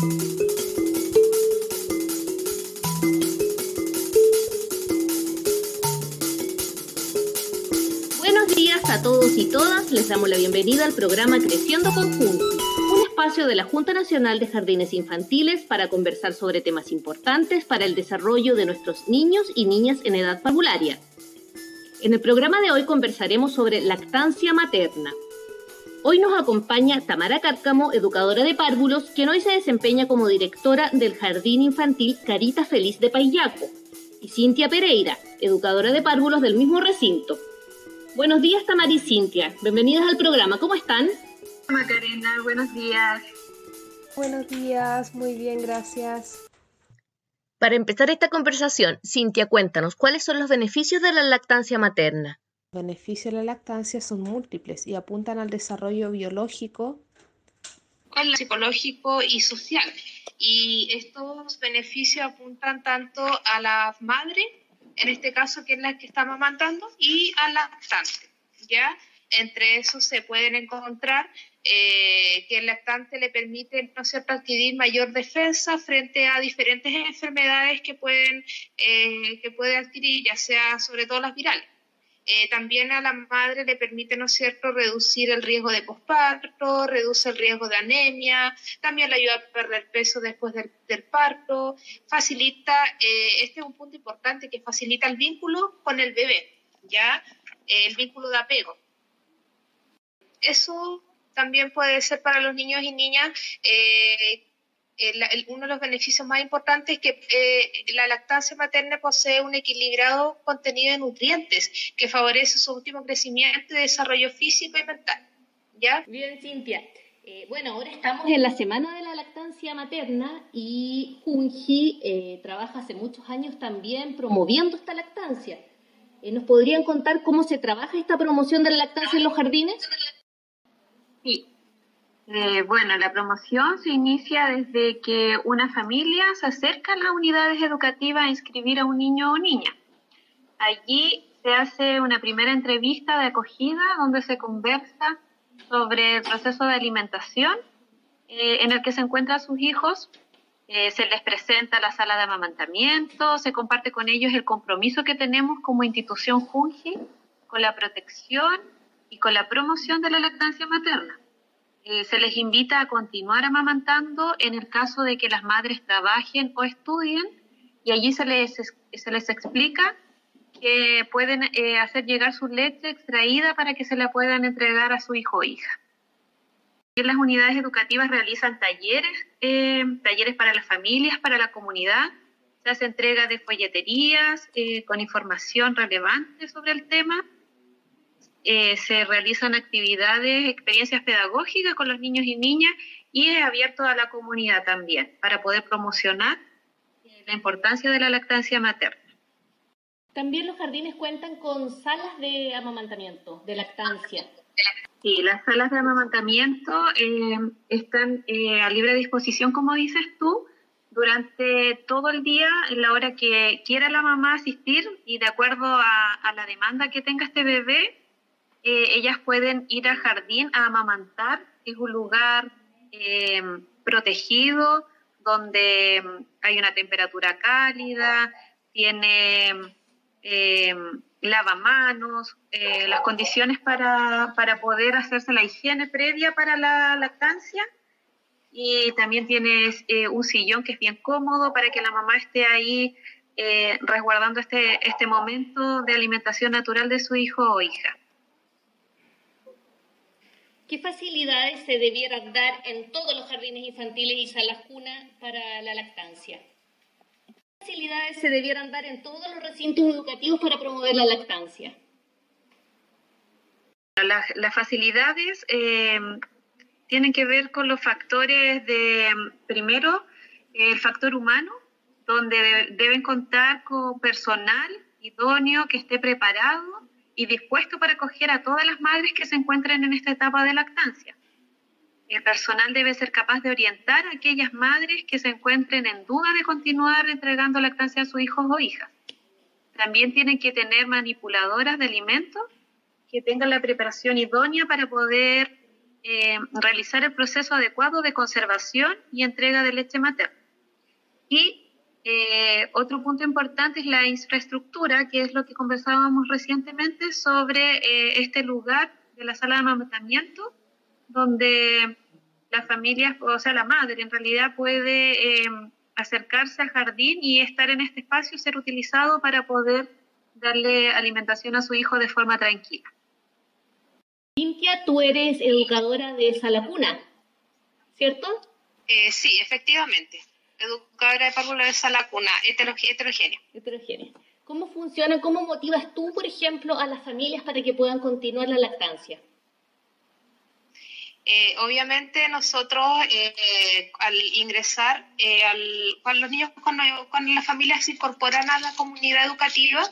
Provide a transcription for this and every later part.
Buenos días a todos y todas. Les damos la bienvenida al programa Creciendo Conjunto, un espacio de la Junta Nacional de Jardines Infantiles para conversar sobre temas importantes para el desarrollo de nuestros niños y niñas en edad parvularia. En el programa de hoy conversaremos sobre lactancia materna. Hoy nos acompaña Tamara Cárcamo, educadora de párvulos, quien hoy se desempeña como directora del Jardín Infantil Carita Feliz de Payaco, y Cintia Pereira, educadora de párvulos del mismo recinto. Buenos días, Tamara y Cintia. Bienvenidas al programa. ¿Cómo están? Macarena, buenos días. Buenos días, muy bien, gracias. Para empezar esta conversación, Cintia, cuéntanos, ¿cuáles son los beneficios de la lactancia materna? Los beneficios de la lactancia son múltiples y apuntan al desarrollo biológico, psicológico y social. Y estos beneficios apuntan tanto a la madre, en este caso que es la que está amamantando, y al lactante, ¿ya? Entre esos se pueden encontrar eh, que el lactante le permite ¿no cierto? adquirir mayor defensa frente a diferentes enfermedades que pueden eh, que puede adquirir, ya sea sobre todo las virales. Eh, también a la madre le permite, ¿no cierto?, reducir el riesgo de posparto, reduce el riesgo de anemia, también le ayuda a perder peso después del, parto, facilita, este es un punto importante, que facilita el vínculo con el bebé, ¿ya? el vínculo de apego. Eso también puede ser para los niños y niñas eh, uno de los beneficios más importantes es que eh, la lactancia materna posee un equilibrado contenido de nutrientes que favorece su último crecimiento y desarrollo físico y mental. ¿Ya? Bien, Cintia. Eh, bueno, ahora estamos en la semana de la lactancia materna y Junji trabaja hace muchos años también promoviendo esta lactancia. ¿Nos podrían contar cómo se trabaja esta promoción de la lactancia en los jardines? Sí. Eh, bueno, la promoción se inicia desde que una familia se acerca a las unidades educativas a inscribir a un niño o niña. Allí se hace una primera entrevista de acogida donde se conversa sobre el proceso de alimentación eh, en el que se encuentran sus hijos. Eh, se les presenta la sala de amamantamiento, se comparte con ellos el compromiso que tenemos como institución Junji con la protección y con la promoción de la lactancia materna. Eh, se les invita a continuar amamantando en el caso de que las madres trabajen o estudien y allí se les, se les explica que pueden eh, hacer llegar su leche extraída para que se la puedan entregar a su hijo o hija. En las unidades educativas realizan talleres, eh, talleres para las familias, para la comunidad. Se hace entrega de folleterías con información relevante sobre el tema eh, se realizan actividades, experiencias pedagógicas con los niños y niñas y es abierto a la comunidad también para poder promocionar eh, la importancia de la lactancia materna. También los jardines cuentan con salas de amamantamiento, de lactancia. Sí, las salas de amamantamiento eh, están a libre disposición, como dices tú, durante todo el día, en la hora que quiera la mamá asistir y de acuerdo a la demanda que tenga este bebé, eh, ellas pueden ir al jardín a amamantar. Es un lugar eh, protegido donde mm, hay una temperatura cálida, tiene eh, lavamanos, las condiciones para, para, poder hacerse la higiene previa para la lactancia. Y también tienes un sillón que es bien cómodo para que la mamá esté ahí resguardando este, este momento de alimentación natural de su hijo o hija. ¿Qué facilidades se debieran dar en todos los jardines infantiles y salas cuna para la lactancia? ¿Qué facilidades se debieran dar en todos los recintos educativos para promover la lactancia? Las, facilidades eh, tienen que ver con los factores de, primero, el factor humano, donde deben contar con personal idóneo que esté preparado y dispuesto para acoger a todas las madres que se encuentren en esta etapa de lactancia. El personal debe ser capaz de orientar a aquellas madres que se encuentren en duda de continuar entregando lactancia a sus hijos o hijas. También tienen que tener manipuladoras de alimentos que tengan la preparación idónea para poder eh, realizar el proceso adecuado de conservación y entrega de leche materna. Y eh, otro punto importante es la infraestructura, que es lo que conversábamos recientemente sobre eh, este lugar de la sala de amamantamiento, donde la familia, o sea, la madre en realidad puede acercarse al jardín y estar en este espacio, ser utilizado para poder darle alimentación a su hijo de forma tranquila. Cintia, tú eres educadora de sala cuna, ¿cierto? Eh, sí, efectivamente. Educadora de párvulo de sala cuna, heterogénea. Heterogénea. ¿Cómo funciona, cómo motivas tú, por ejemplo, a las familias para que puedan continuar la lactancia? Eh, obviamente nosotros eh, al ingresar, al, cuando los niños, cuando, cuando, las familias se incorporan a la comunidad educativa,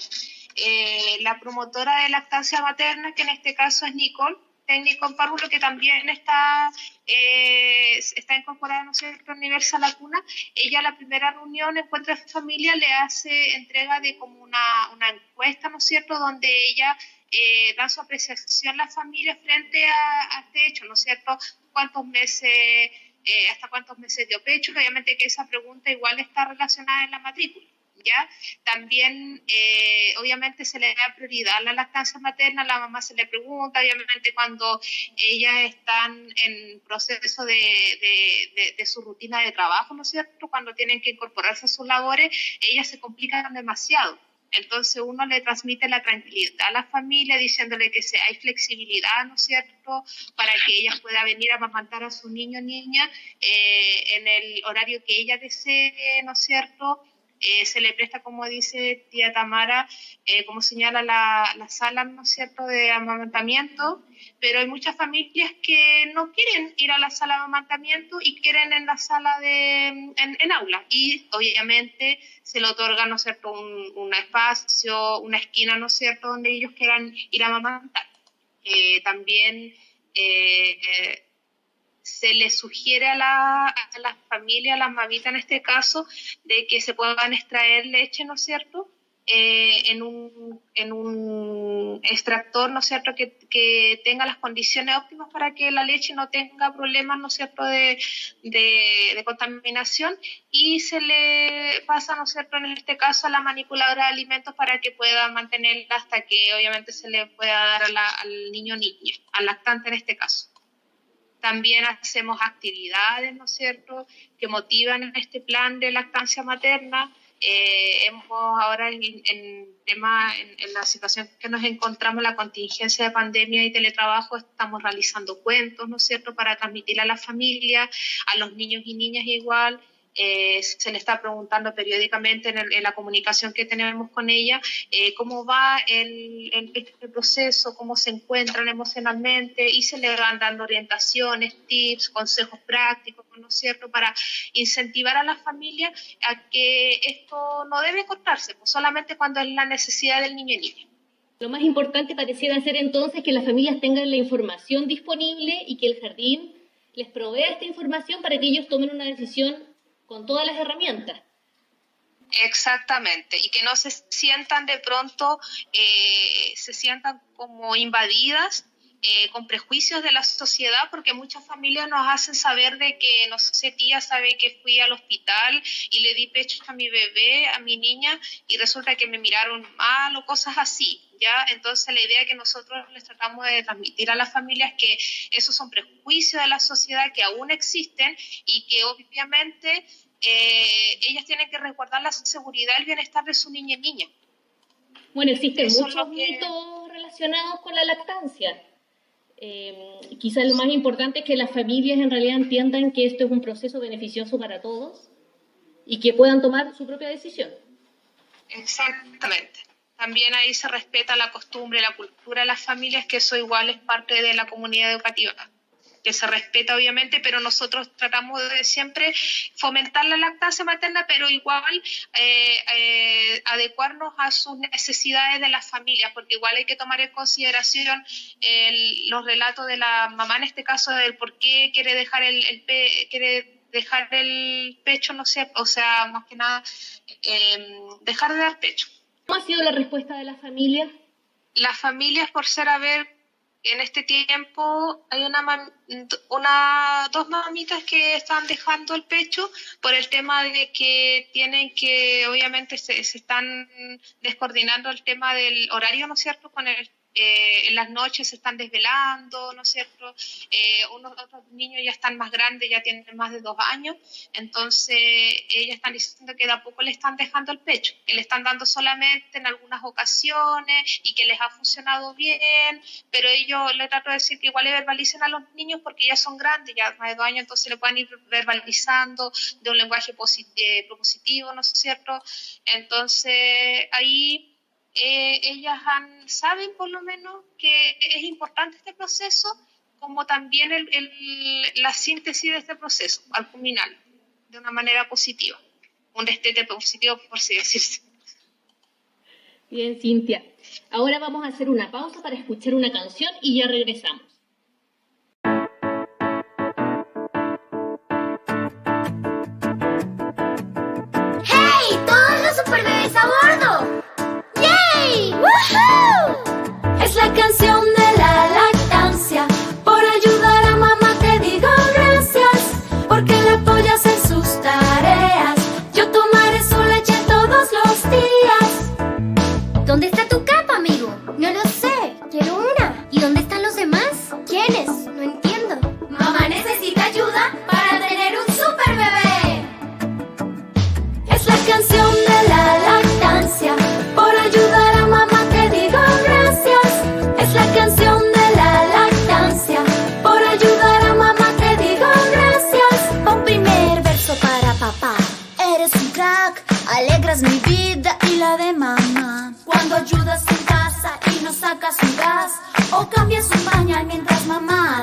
eh, la promotora de lactancia materna, que en este caso es Nicole, técnico en párvulo, que también está, eh, está incorporada ¿no cierto? Universal La Cuna, ella la primera reunión Encuentra Familia le hace entrega de como una, una encuesta, ¿no es cierto?, donde ella eh, da su apreciación a la familia frente a, este hecho, ¿no es cierto?, cuántos meses, eh, hasta cuántos meses dio pecho, obviamente que esa pregunta igual está relacionada en la matrícula. ¿Ya? También, eh, obviamente, se le da prioridad a la lactancia materna, la mamá se le pregunta, obviamente, cuando ellas están en proceso de, de, su rutina de trabajo, ¿no es cierto? Cuando tienen que incorporarse a sus labores, ellas se complican demasiado. Entonces uno le transmite la tranquilidad a la familia diciéndole que hay flexibilidad, ¿no es cierto?, para que ella pueda venir a amamantar a su niño o niña eh, en el horario que ella desee, ¿no es cierto?, eh, se le presta, como dice tía Tamara, eh, como señala la, la, sala, ¿no es cierto?, de amamantamiento, pero hay muchas familias que no quieren ir a la sala de amamantamiento y quieren en la sala de, en, aula. Y obviamente se le otorga, ¿no es cierto?, un, espacio, una esquina, ¿no es cierto?, donde ellos quieran ir a amamantar. Eh, también se le sugiere a, la, a las familias, a las mamitas en este caso, de que se puedan extraer leche, ¿no es cierto? Eh, en, un, en un extractor, ¿no es cierto?, que, tenga las condiciones óptimas para que la leche no tenga problemas, ¿no es cierto?, de, contaminación y se le pasa, ¿no es cierto?, en este caso a la manipuladora de alimentos para que pueda mantenerla hasta que obviamente se le pueda dar al niño niña, al lactante en este caso. También hacemos actividades, ¿no es cierto?, que motivan este plan de lactancia materna. Eh, hemos ahora en, tema, en, la situación que nos encontramos, la contingencia de pandemia y teletrabajo, estamos realizando cuentos, ¿no es cierto?, para transmitir a la familia, a los niños y niñas igual, eh, se le está preguntando periódicamente en, la comunicación que tenemos con ella eh, cómo va el, el, proceso, cómo se encuentran emocionalmente y se le van dando orientaciones, tips, consejos prácticos, ¿no es cierto?, para incentivar a la familia a que esto no debe cortarse, pues solamente cuando es la necesidad del niño y niña. Lo más importante pareciera ser entonces que las familias tengan la información disponible y que el jardín les provea esta información para que ellos tomen una decisión con todas las herramientas. Exactamente, y que no se sientan de pronto, eh, se sientan como invadidas eh, con prejuicios de la sociedad, porque muchas familias nos hacen saber de que, no sé, tía sabe que fui al hospital y le di pecho a mi bebé, a mi niña, y resulta que me miraron mal o cosas así, ¿ya? Entonces la idea que nosotros les tratamos de transmitir a las familias es que esos son prejuicios de la sociedad que aún existen y que obviamente eh, ellas tienen que resguardar la seguridad y el bienestar de su niña y niña. Bueno, existen muchos mitos relacionados con la lactancia. Eh, quizás lo más importante es que las familias en realidad entiendan que esto es un proceso beneficioso para todos y que puedan tomar su propia decisión. Exactamente. También ahí se respeta la costumbre, la cultura de las familias, que eso igual es parte de la comunidad educativa que se respeta obviamente, pero nosotros tratamos de siempre fomentar la lactancia materna, pero igual eh, eh, adecuarnos a sus necesidades de las familias, porque igual hay que tomar en consideración los relatos de la mamá en este caso del por qué quiere dejar el, quiere dejar el pecho, no sé, o sea, más que nada, em, dejar de dar pecho. ¿Cómo ha sido la respuesta de las familias? Las familias, por ser a ver en este tiempo hay una, una, dos mamitas que están dejando el pecho por el tema de que tienen que, obviamente, se, se están descoordinando el tema del horario, ¿no es cierto?, con el eh, en las noches se están desvelando, ¿no es cierto? Eh, unos otros niños ya están más grandes, ya tienen más de dos años, entonces ellas están diciendo que de a poco le están dejando el pecho, que le están dando solamente en algunas ocasiones y que les ha funcionado bien, pero ellos le trato de decir que igual le verbalicen a los niños porque ya son grandes, ya más de dos años, entonces le pueden ir verbalizando de un lenguaje eh, propositivo, ¿no es cierto? Entonces ahí eh, ellas saben por lo menos que es importante este proceso, como también la síntesis de este proceso al culminar de una manera positiva, un destete positivo, por así decirse. Bien, Cintia. Ahora vamos a hacer una pausa para escuchar una canción y ya regresamos. Mientras mamá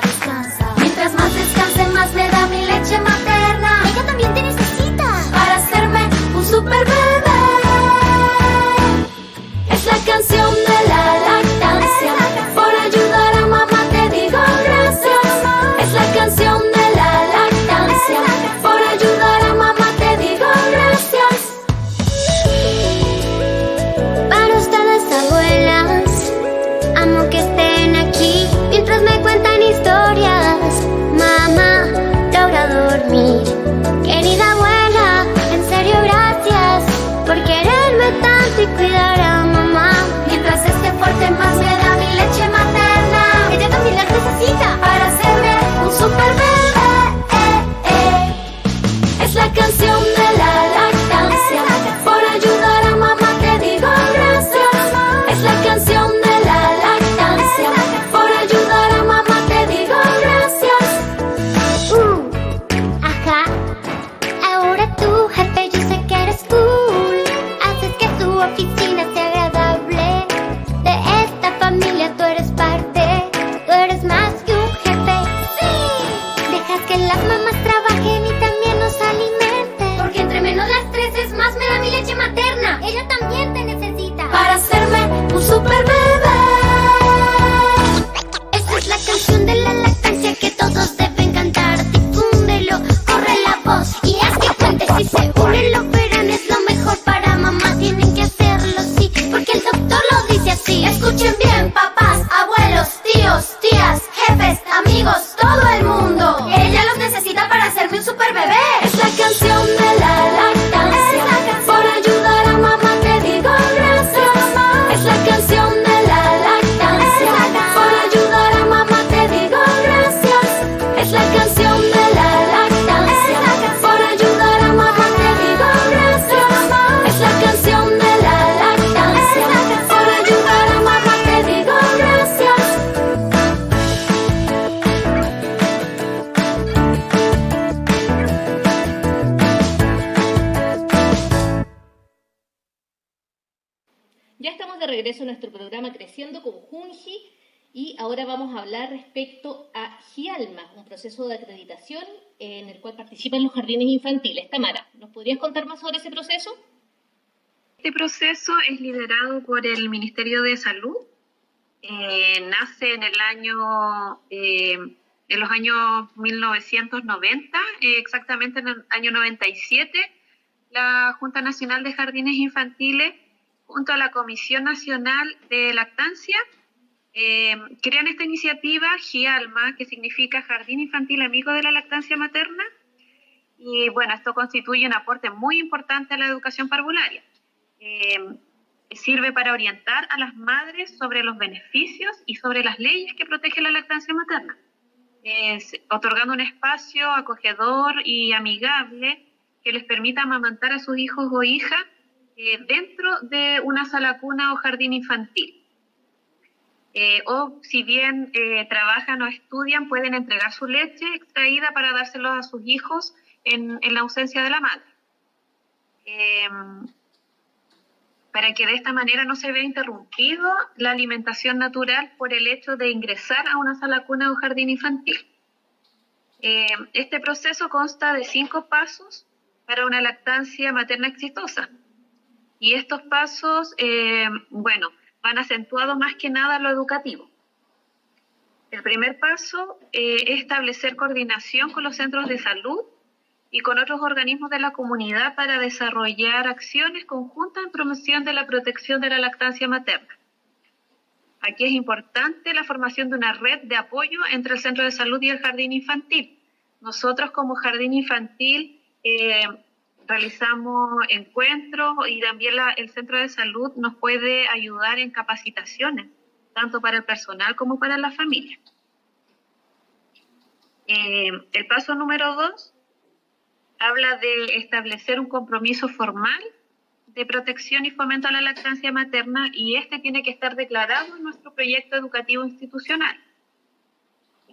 también la ahora vamos a hablar respecto a GIALMA, un proceso de acreditación en el cual participan los jardines infantiles. Tamara, ¿nos podrías contar más sobre ese proceso? Este proceso es liderado por el Ministerio de Salud. Eh, nace en el año, eh, en los años 1990, eh, exactamente en el año 97, la Junta Nacional de Jardines Infantiles, junto a la Comisión Nacional de Lactancia, eh, crean esta iniciativa GIALMA, que significa Jardín Infantil Amigo de la Lactancia Materna. Y bueno, esto constituye un aporte muy importante a la educación parvularia. Eh, sirve para orientar a las madres sobre los beneficios y sobre las leyes que protegen la lactancia materna, otorgando un espacio acogedor y amigable que les permita amamantar a sus hijos o hijas eh, dentro de una sala cuna o jardín infantil. Eh, o si bien eh, trabajan o estudian, pueden entregar su leche extraída para dárselo a sus hijos en, en la ausencia de la madre. Em, para que de esta manera no se vea interrumpido la alimentación natural por el hecho de ingresar a una sala cuna o jardín infantil. Em, este proceso consta de cinco pasos para una lactancia materna exitosa. Y estos pasos, em, bueno, van acentuados más que nada lo educativo. El primer paso eh, es establecer coordinación con los centros de salud y con otros organismos de la comunidad para desarrollar acciones conjuntas en promoción de la protección de la lactancia materna. Aquí es importante la formación de una red de apoyo entre el centro de salud y el jardín infantil. Nosotros como jardín infantil eh, realizamos encuentros y también el centro de salud nos puede ayudar en capacitaciones, tanto para el personal como para la familia. Eh, el paso número dos habla de establecer un compromiso formal de protección y fomento a la lactancia materna y este tiene que estar declarado en nuestro proyecto educativo institucional.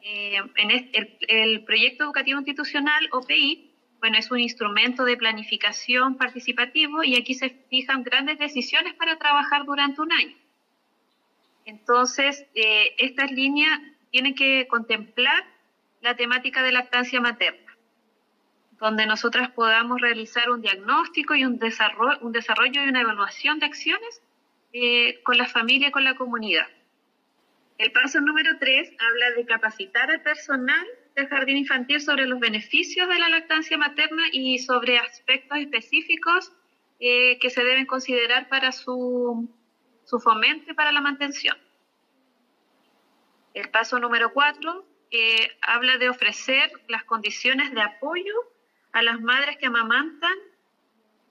Eh, en el, el proyecto educativo institucional, OPI, bueno, es un instrumento de planificación participativo y aquí se fijan grandes decisiones para trabajar durante un año. Entonces, eh, estas líneas tienen que contemplar la temática de lactancia materna, donde nosotras podamos realizar un diagnóstico y un desarrollo, y una evaluación de acciones eh, con la familia y con la comunidad. El paso número tres habla de capacitar al personal del jardín infantil sobre los beneficios de la lactancia materna y sobre aspectos específicos eh, que se deben considerar para su, su fomento y para la mantención. El paso número cuatro eh, habla de ofrecer las condiciones de apoyo a las madres que amamantan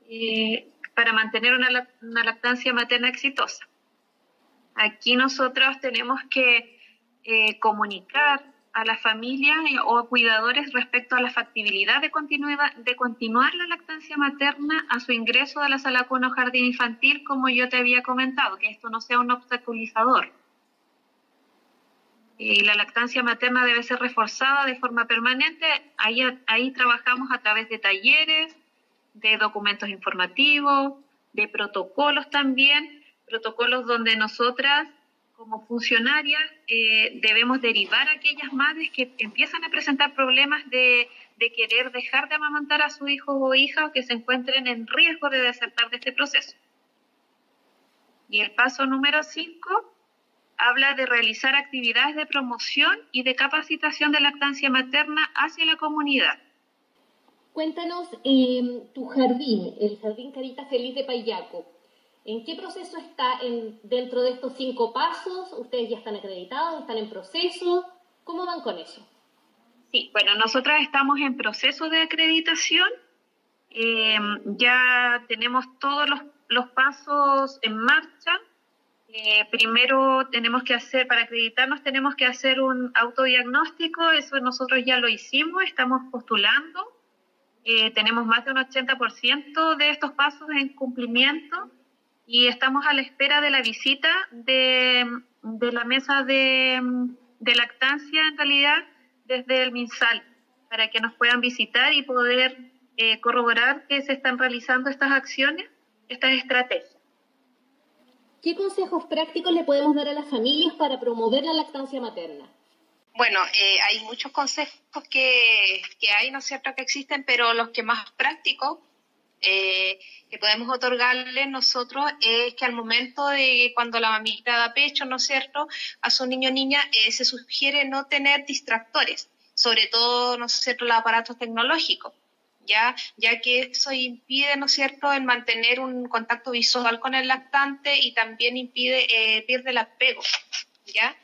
eh, para mantener una, una, lactancia materna exitosa. Aquí nosotros tenemos que comunicar a las familias o a cuidadores respecto a la factibilidad de, de continuar la lactancia materna a su ingreso a la sala con o jardín infantil, como yo te había comentado, que esto no sea un obstaculizador. Y la lactancia materna debe ser reforzada de forma permanente. Ahí, ahí trabajamos a través de talleres, de documentos informativos, de protocolos también, protocolos donde nosotras como funcionarias eh, debemos derivar a aquellas madres que empiezan a presentar problemas de, querer dejar de amamantar a su hijo o hija o que se encuentren en riesgo de desertar de este proceso. Y el paso número 5 habla de realizar actividades de promoción y de capacitación de lactancia materna hacia la comunidad. Cuéntanos eh, tu jardín, el Jardín Carita Feliz de Payaco. ¿En qué proceso está en, dentro de estos cinco pasos? ¿Ustedes ya están acreditados? ¿Están en proceso? ¿Cómo van con eso? Sí, bueno, nosotras estamos en proceso de acreditación. Eh, ya tenemos todos los, los pasos en marcha. Eh, primero tenemos que hacer, para acreditarnos, tenemos que hacer un autodiagnóstico. Eso nosotros ya lo hicimos, estamos postulando. Eh, tenemos más de un 80% de estos pasos en cumplimiento y estamos a la espera de la visita de, la mesa de, lactancia, en realidad, desde el MinSal, para que nos puedan visitar y poder eh, corroborar que se están realizando estas acciones, estas estrategias. ¿Qué consejos prácticos le podemos dar a las familias para promover la lactancia materna? Bueno, eh, hay muchos consejos que, que hay, ¿no es cierto?, que existen, pero los que más prácticos eh, que podemos otorgarle nosotros es que al momento de cuando la mamita da pecho, ¿no es cierto?, a su niño o niña eh, se sugiere no tener distractores, sobre todo, ¿no es cierto?, los aparatos tecnológicos. ¿Ya? ya que eso impide, ¿no es cierto?, el mantener un contacto visual con el lactante y también impide, eh, pierde el apego, ¿ya?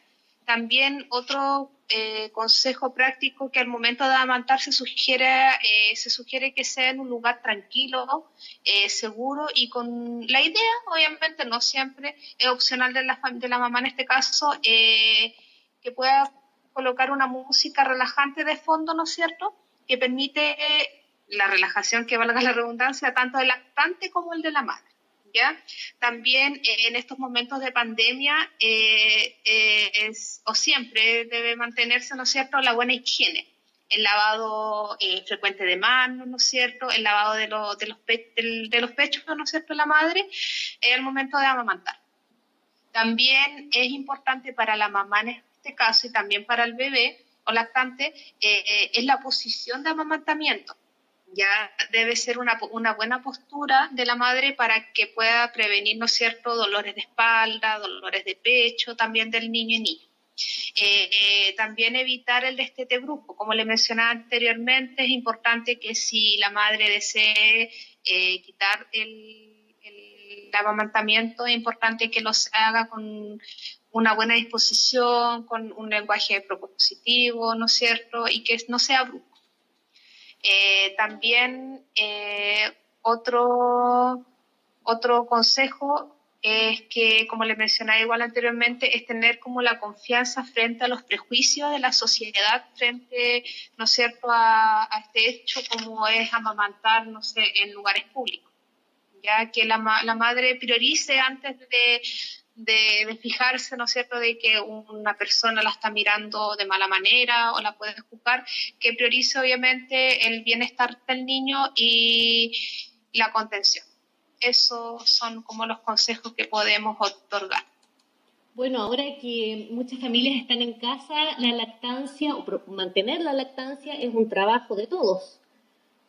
También otro eh, consejo práctico que al momento de amamantar se sugiere, eh, se sugiere que sea en un lugar tranquilo, eh, seguro y con la idea, obviamente no siempre es opcional de la, de la mamá en este caso, que pueda colocar una música relajante de fondo, ¿no es cierto? Que permite la relajación, que valga la redundancia, tanto del lactante como el de la madre. ¿Ya? También eh, en estos momentos de pandemia eh, eh, es, o siempre debe mantenerse, ¿no es cierto?, la buena higiene, el lavado frecuente de manos, ¿no es cierto?, el lavado de, los, de, los, de los pechos, ¿no es cierto?, la madre al momento de amamantar. También es importante para la mamá en este caso y también para el bebé o lactante es la posición de amamantamiento ya debe ser una, buena postura de la madre para que pueda prevenir, ¿no es dolores de espalda, dolores de pecho, también del niño y niña. Eh, eh, también evitar el destete brusco. Como le mencionaba anteriormente, es importante que si la madre desee eh, quitar el, el, amamantamiento, es importante que los haga con una buena disposición, con un lenguaje propositivo, ¿no es cierto? Y que no sea brusco. Eh, también eh, otro, otro consejo es que, como le mencionaba igual anteriormente, es tener como la confianza frente a los prejuicios de la sociedad, frente, ¿no es cierto?, a, este hecho como es amamantar, no sé, en lugares públicos. Ya que la, la madre priorice antes de, de, fijarse, ¿no es cierto?, de que una persona la está mirando de mala manera o la puede juzgar, que priorice obviamente el bienestar del niño y la contención. Esos son como los consejos que podemos otorgar. Bueno, ahora que muchas familias están en casa, la lactancia o mantener la lactancia es un trabajo de todos,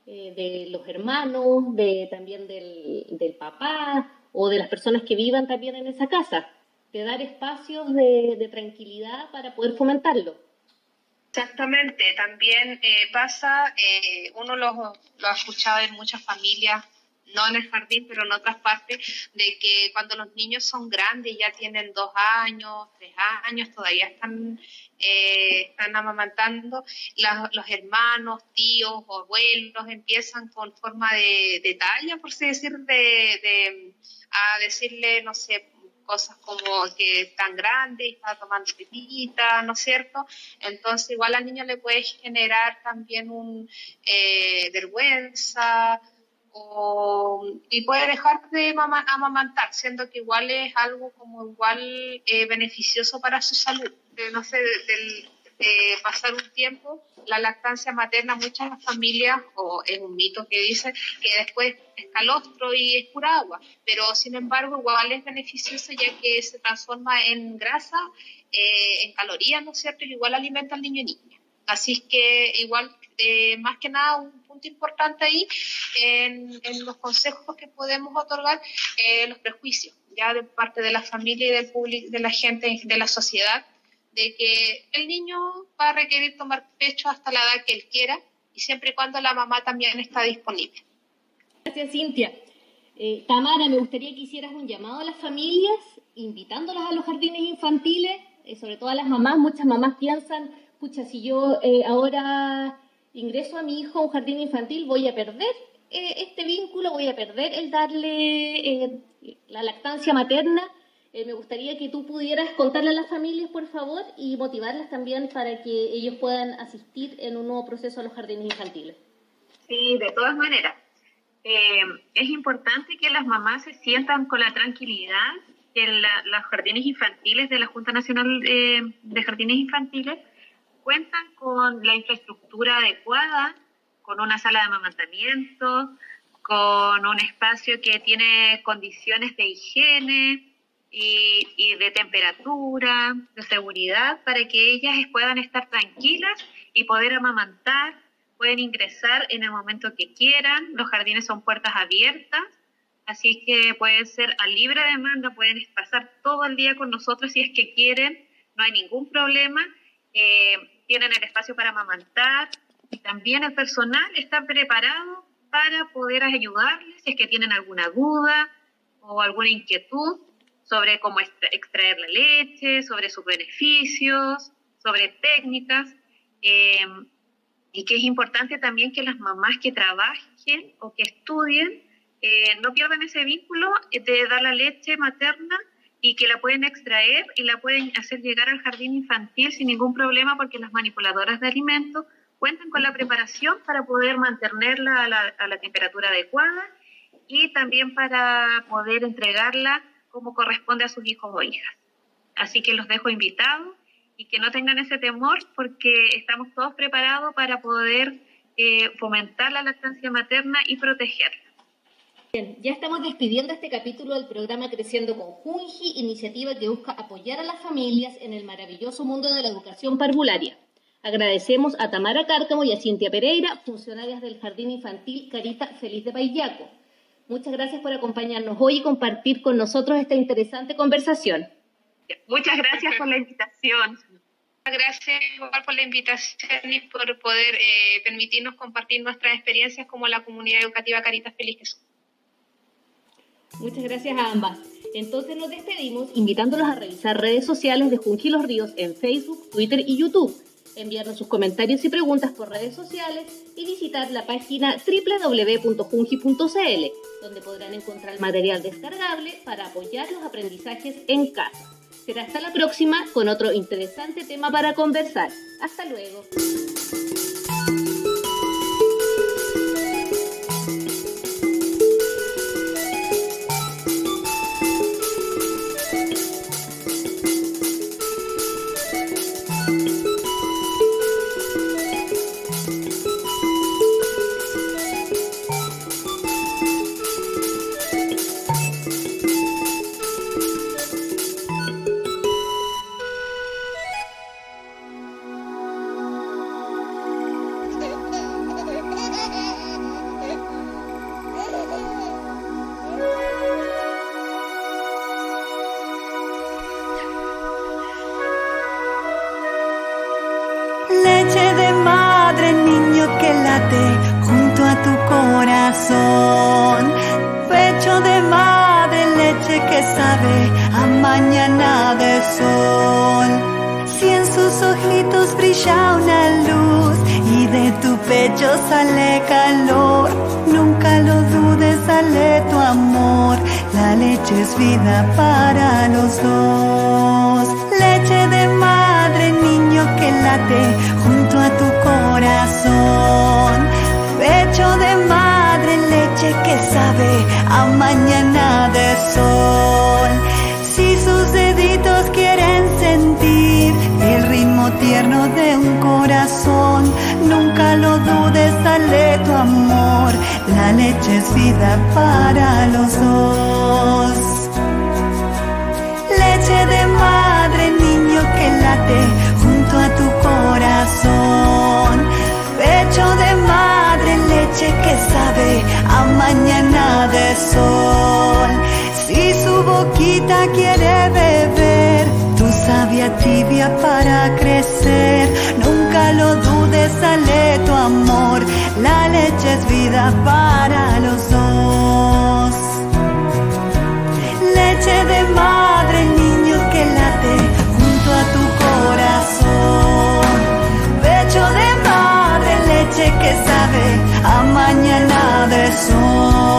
eh, de los hermanos, de también del, del papá, o de las personas que vivan también en esa casa, de dar espacios de, tranquilidad para poder fomentarlo. Exactamente, también eh, pasa, eh, uno lo, ha escuchado en muchas familias, no en el jardín, pero en otras partes, de que cuando los niños son grandes, ya tienen dos años, tres años, todavía están, eh, están amamantando, los hermanos, tíos abuelos empiezan con forma de, de talla, por así decir, de a decirle, no sé, cosas como que están grande y está tomando pipita, ¿no es cierto? Entonces igual al niño le puede generar también un eh, vergüenza y puede dejar de amamantar, siendo que igual es algo como igual eh, beneficioso para su salud, no sé, del, eh, pasar un tiempo, la lactancia materna, muchas familias, o es un mito que dice que después es calostro y es pura agua, pero sin embargo igual es beneficioso ya que se transforma en grasa, eh, en calorías, ¿no es cierto? Y igual alimenta al niño y niña. Así que igual, eh, más que nada, un punto importante ahí en, los consejos que podemos otorgar, los prejuicios, ya de parte de la familia y del público, de la gente, de la sociedad, de que el niño va a requerir tomar pecho hasta la edad que él quiera y siempre y cuando la mamá también está disponible. Gracias, Cintia. Eh, Tamara, me gustaría que hicieras un llamado a las familias, invitándolas a los jardines infantiles, eh, sobre todo a las mamás. Muchas mamás piensan, pucha, si yo eh, ahora ingreso a mi hijo a un jardín infantil, voy a perder este vínculo, voy a perder el darle la lactancia materna eh, me gustaría que tú pudieras contarle a las familias, por favor, y motivarlas también para que ellos puedan asistir en un nuevo proceso a los jardines infantiles. Sí, de todas maneras. Eh, es importante que las mamás se sientan con la tranquilidad que los jardines infantiles de la Junta Nacional de, de Jardines Infantiles cuentan con la infraestructura adecuada, con una sala de amamantamiento, con un espacio que tiene condiciones de higiene, y, de temperatura, de seguridad, para que ellas puedan estar tranquilas y poder amamantar, pueden ingresar en el momento que quieran, los jardines son puertas abiertas, así que pueden ser a libre demanda, pueden pasar todo el día con nosotros si es que quieren, no hay ningún problema, eh, tienen el espacio para amamantar. Y también el personal está preparado para poder ayudarles si es que tienen alguna duda o alguna inquietud sobre cómo extraer la leche, sobre sus beneficios, sobre técnicas. Eh, y que es importante también que las mamás que trabajen o que estudien eh, no pierdan ese vínculo de dar la leche materna y que la pueden extraer y la pueden hacer llegar al jardín infantil sin ningún problema porque las manipuladoras de alimentos cuentan con la preparación para poder mantenerla a la, a la temperatura adecuada y también para poder entregarla como corresponde a sus hijos o hijas. Así que los dejo invitados y que no tengan ese temor porque estamos todos preparados para poder eh, fomentar la lactancia materna y protegerla. Bien, ya estamos despidiendo este capítulo del programa Creciendo con Junji, iniciativa que busca apoyar a las familias en el maravilloso mundo de la educación parvularia. Agradecemos a Tamara Cárcamo y a Cintia Pereira, funcionarias del Jardín Infantil Carita Feliz de Payaco. Muchas gracias por acompañarnos hoy y compartir con nosotros esta interesante conversación. Muchas gracias por la invitación. Gracias igual por la invitación y por poder eh, permitirnos compartir nuestras experiencias como la comunidad educativa Caritas Felices. Muchas gracias a ambas. Entonces nos despedimos invitándolos a revisar redes sociales de Junji Los Ríos en Facebook, Twitter y YouTube, enviarnos sus comentarios y preguntas por redes sociales y visitar la página www.junji.cl, donde podrán encontrar material descargable para apoyar los aprendizajes en casa. Será hasta la próxima con otro interesante tema para conversar. Hasta luego. A mañana de sol. Si sus deditos quieren sentir el ritmo tierno de un corazón, nunca lo dudes, dale tu amor. La leche es vida para los dos. Leche de madre, niño que late junto a tu corazón. Pecho de madre, noche que sabe a mañana de sol. Si su boquita quiere beber, tu sabia tibia para crecer. Nunca lo dudes, sale tu amor. La leche es vida para los dos. Leche de a mañana de sol.